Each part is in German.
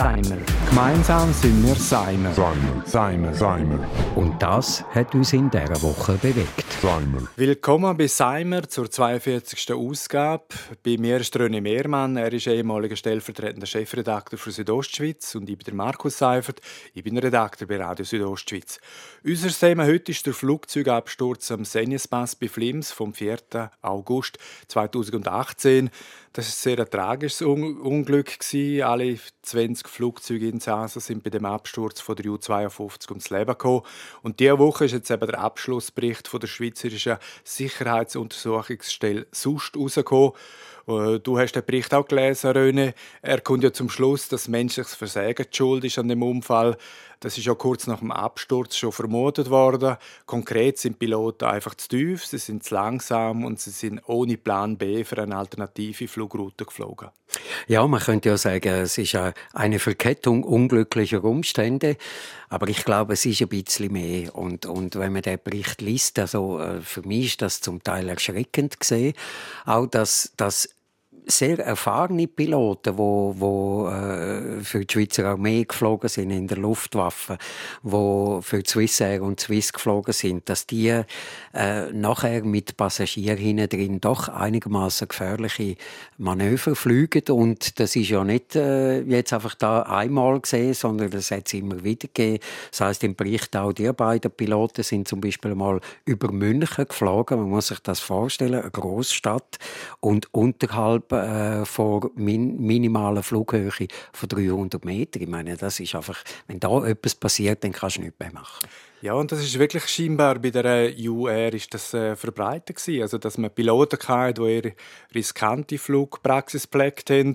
Seimer. Gemeinsam sind wir Seimer. Seimer. Seimer. Seimer. Und das hat uns in dieser Woche bewegt. Seimer. Willkommen bei Seimer zur 42. Ausgabe. Bei mir ist René Mehrmann. Er ist ehemaliger stellvertretender Chefredakteur für Südostschweiz. Und ich bin der Markus Seifert. Ich bin Redakteur bei Radio Südostschweiz. Unser Thema heute ist der Flugzeugabsturz am Senjespass bei Flims vom 4. August 2018. Das war ein sehr tragisches Un Unglück. Alle 20 Flugzeuginsassen sind bei dem Absturz von der U-52 ums Leben gekommen. Und diese Woche ist jetzt eben der Abschlussbericht von der Schweizerischen Sicherheitsuntersuchungsstelle SUST rausgekommen. Äh, du hast den Bericht auch gelesen, Röne. Er kommt ja zum Schluss, dass menschliches Versagen die schuld ist an dem Unfall. Das ist ja kurz nach dem Absturz schon vermutet worden. Konkret sind Piloten einfach zu tief, sie sind zu langsam und sie sind ohne Plan B für eine alternative Flugroute geflogen. Ja, man könnte ja sagen, es ist eine Verkettung unglücklicher Umstände. Aber ich glaube, es ist ein bisschen mehr. Und, und wenn man den Bericht liest, also äh, für mich ist das zum Teil erschreckend gesehen. Auch, dass, dass sehr erfahrene Piloten, wo, wo äh, für die Schweizer Armee geflogen sind in der Luftwaffe, wo für die Swissair und Swiss geflogen sind, dass die äh, nachher mit Passagieren drin doch einigermaßen gefährliche Manöver fliegen und das ist ja nicht äh, jetzt einfach da einmal gesehen, sondern das hat es immer wieder gegeben. Das heißt im Bericht auch die beiden Piloten sind zum Beispiel mal über München geflogen. Man muss sich das vorstellen, eine Großstadt und unterhalb äh, vor min minimaler Flughöhe von 300 Metern. Ich meine, das ist einfach, wenn da etwas passiert, dann kannst du nichts mehr machen. Ja, und das ist wirklich scheinbar bei der UR ist das äh, verbreitet gewesen. Also, dass man Piloten hatte, die ihre riskante Flugpraxis gepflegt haben.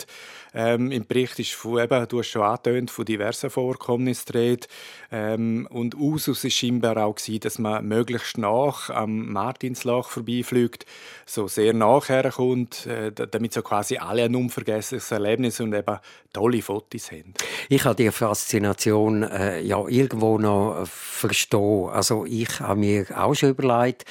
Ähm, Im Bericht ist von, eben, du hast schon angetönt, von diversen Vorkommnissen dreht. Ähm, und Usus ist scheinbar auch gewesen, dass man möglichst nach am Martinslach vorbeifliegt, so sehr nachher kommt, äh, damit so quasi alle ein unvergessliches Erlebnis und eben tolle Fotos haben. Ich habe die Faszination äh, ja irgendwo noch verstanden verstehen. Also ich habe mir auch schon überlegt,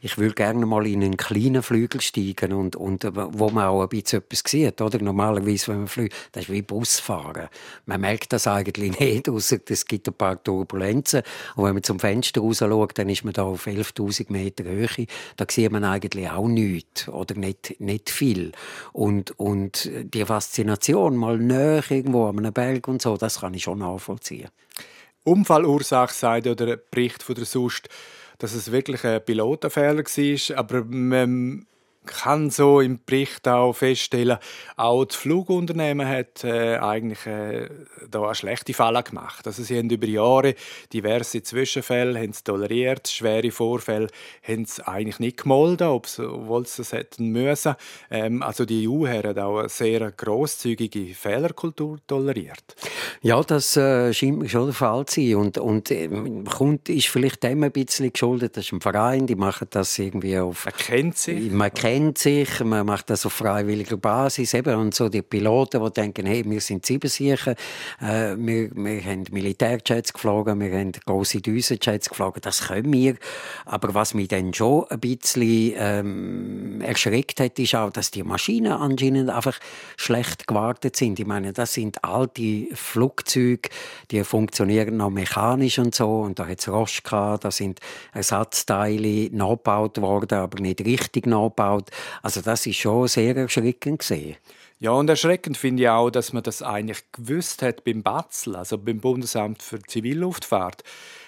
ich würde gerne mal in einen kleinen Flügel steigen und, und wo man auch ein bisschen etwas sieht. Oder? Normalerweise, wenn man fliegt, das ist wie Busfahren. Man merkt das eigentlich nicht, außer es gibt ein paar Turbulenzen. Und wenn man zum Fenster raus schaut, dann ist man da auf 11'000 Meter Höhe. Da sieht man eigentlich auch nichts oder nicht, nicht viel. Und, und die Faszination, mal näher irgendwo an einem Berg und so, das kann ich schon nachvollziehen. Unfallursache sagt ja der Bericht von der SUST, dass es wirklich ein Pilotenfehler war, aber man kann so im Bericht auch feststellen, auch das Flugunternehmen hat äh, eigentlich äh, da eine schlechte Falle gemacht. Also sie haben über Jahre diverse Zwischenfälle haben toleriert, schwere Vorfälle haben sie eigentlich nicht gemolden, obwohl sie das hätten müssen. Ähm, also die EU hat auch eine sehr großzügige Fehlerkultur toleriert. Ja, das äh, scheint mir schon der Fall zu sein und, und äh, kommt, ist vielleicht dem ein bisschen geschuldet, das ist ein Verein, die machen das irgendwie auf... Man kennt sich. Man kennt kennt sich, man macht das auf freiwilliger Basis. Eben. Und so die Piloten, die denken, hey, wir sind Siebensicher, äh, wir, wir haben Militärjets geflogen, wir haben grosse Düsenjets geflogen, das können wir. Aber was mich dann schon ein bisschen ähm, erschreckt hat, ist auch, dass die Maschinen anscheinend einfach schlecht gewartet sind. Ich meine, das sind alte Flugzeuge, die funktionieren noch mechanisch und so. Und da hat es Rost gehabt, da sind Ersatzteile nachgebaut worden, aber nicht richtig nachgebaut. Also das ist schon sehr erschreckend gesehen. Ja, und erschreckend finde ich auch, dass man das eigentlich gewusst hat beim Batzel, also beim Bundesamt für Zivilluftfahrt.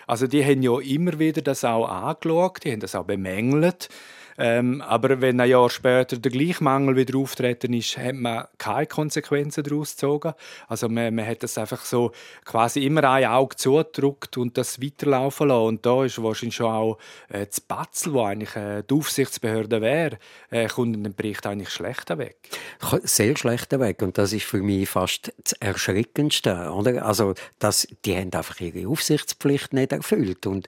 Also die haben ja immer wieder das auch angeschaut, die haben das auch bemängelt. Ähm, aber wenn ein Jahr später der gleiche Mangel wieder auftreten ist, hat man keine Konsequenzen daraus gezogen. Also man, man hat das einfach so quasi immer ein Auge zugedrückt und das weiterlaufen lassen. Und da ist wahrscheinlich schon auch äh, das Batzel, wo eigentlich äh, die Aufsichtsbehörde wäre, äh, kommt in dem Bericht eigentlich schlechter weg. Sehr schlechter weg. Und das ist für mich fast das Erschreckendste. Oder? Also, dass, die haben einfach ihre Aufsichtspflicht nicht erfüllt. Und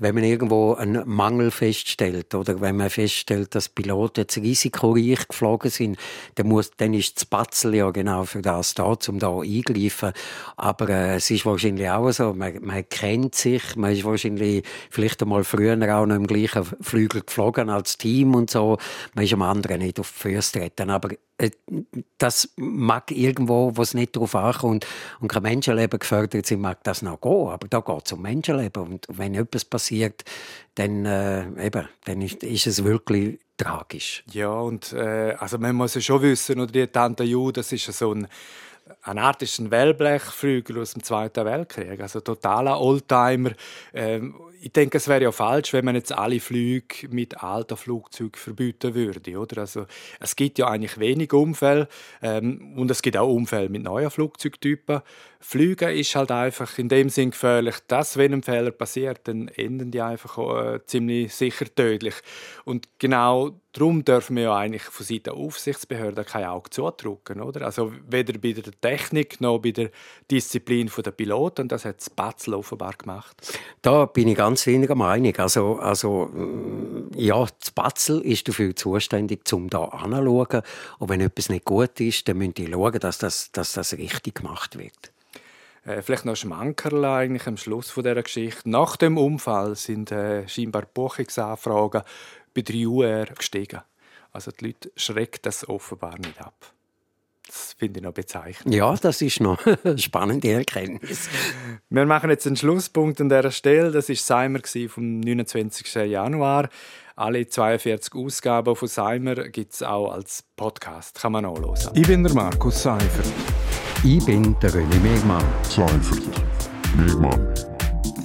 wenn man irgendwo einen Mangel feststellt oder wenn man feststellt, dass Piloten jetzt risikoreich geflogen sind, dann, muss, dann ist das Batzel ja genau für das da, um da eingreifen. Aber äh, es ist wahrscheinlich auch so, man, man kennt sich, man ist wahrscheinlich vielleicht einmal früher auch noch im gleichen Flügel geflogen als Team und so. Man ist am anderen nicht auf die Füße treten. Aber das mag irgendwo, wo es nicht darauf ankommt und kein Menschenleben gefördert sind, mag das noch gehen. Aber da geht es um Menschenleben. Und wenn etwas passiert, dann, äh, eben, dann ist, ist, es wirklich tragisch. Ja, und äh, also man muss ja schon wissen, oder die Tante Ju, das ist so ein eine Art ist ein Wellblechflügel aus dem Zweiten Weltkrieg, also totaler Oldtimer. Ähm, ich denke, es wäre ja falsch, wenn man jetzt alle Flüge mit alten Flugzeugen verbieten würde, oder? Also es gibt ja eigentlich wenig Unfälle ähm, und es gibt auch Unfälle mit neuen Flugzeugtypen. Fliegen ist halt einfach in dem Sinn gefährlich, dass wenn ein Fehler passiert, dann enden die einfach äh, ziemlich sicher tödlich. Und genau darum dürfen wir ja eigentlich von Seiten der Aufsichtsbehörden kein Auge zudrücken, oder? Also weder bei der Technik noch bei der Disziplin der Piloten. Das hat Spatzel offenbar gemacht. Da bin ich ganz weniger Meinung. Also, also mm, ja, Spatzel ist dafür zuständig, um da anzuschauen. Und wenn etwas nicht gut ist, dann müssen die schauen, dass das, dass das richtig gemacht wird. Äh, vielleicht noch Schmankerl eigentlich am Schluss von dieser Geschichte. Nach dem Unfall sind äh, scheinbar Buchungsanfragen bei der UR gestiegen. Also die Leute schrecken das offenbar nicht ab. Das finde ich noch bezeichnend. Ja, das ist noch eine spannende Erkenntnis. Wir machen jetzt einen Schlusspunkt an dieser Stelle. Das war Seimer vom 29. Januar. Alle 42 Ausgaben von Seimer gibt es auch als Podcast. Kann man auch hören. Ich bin der Markus Seifert. Ich bin der René Megmann. Seifert. Megmann.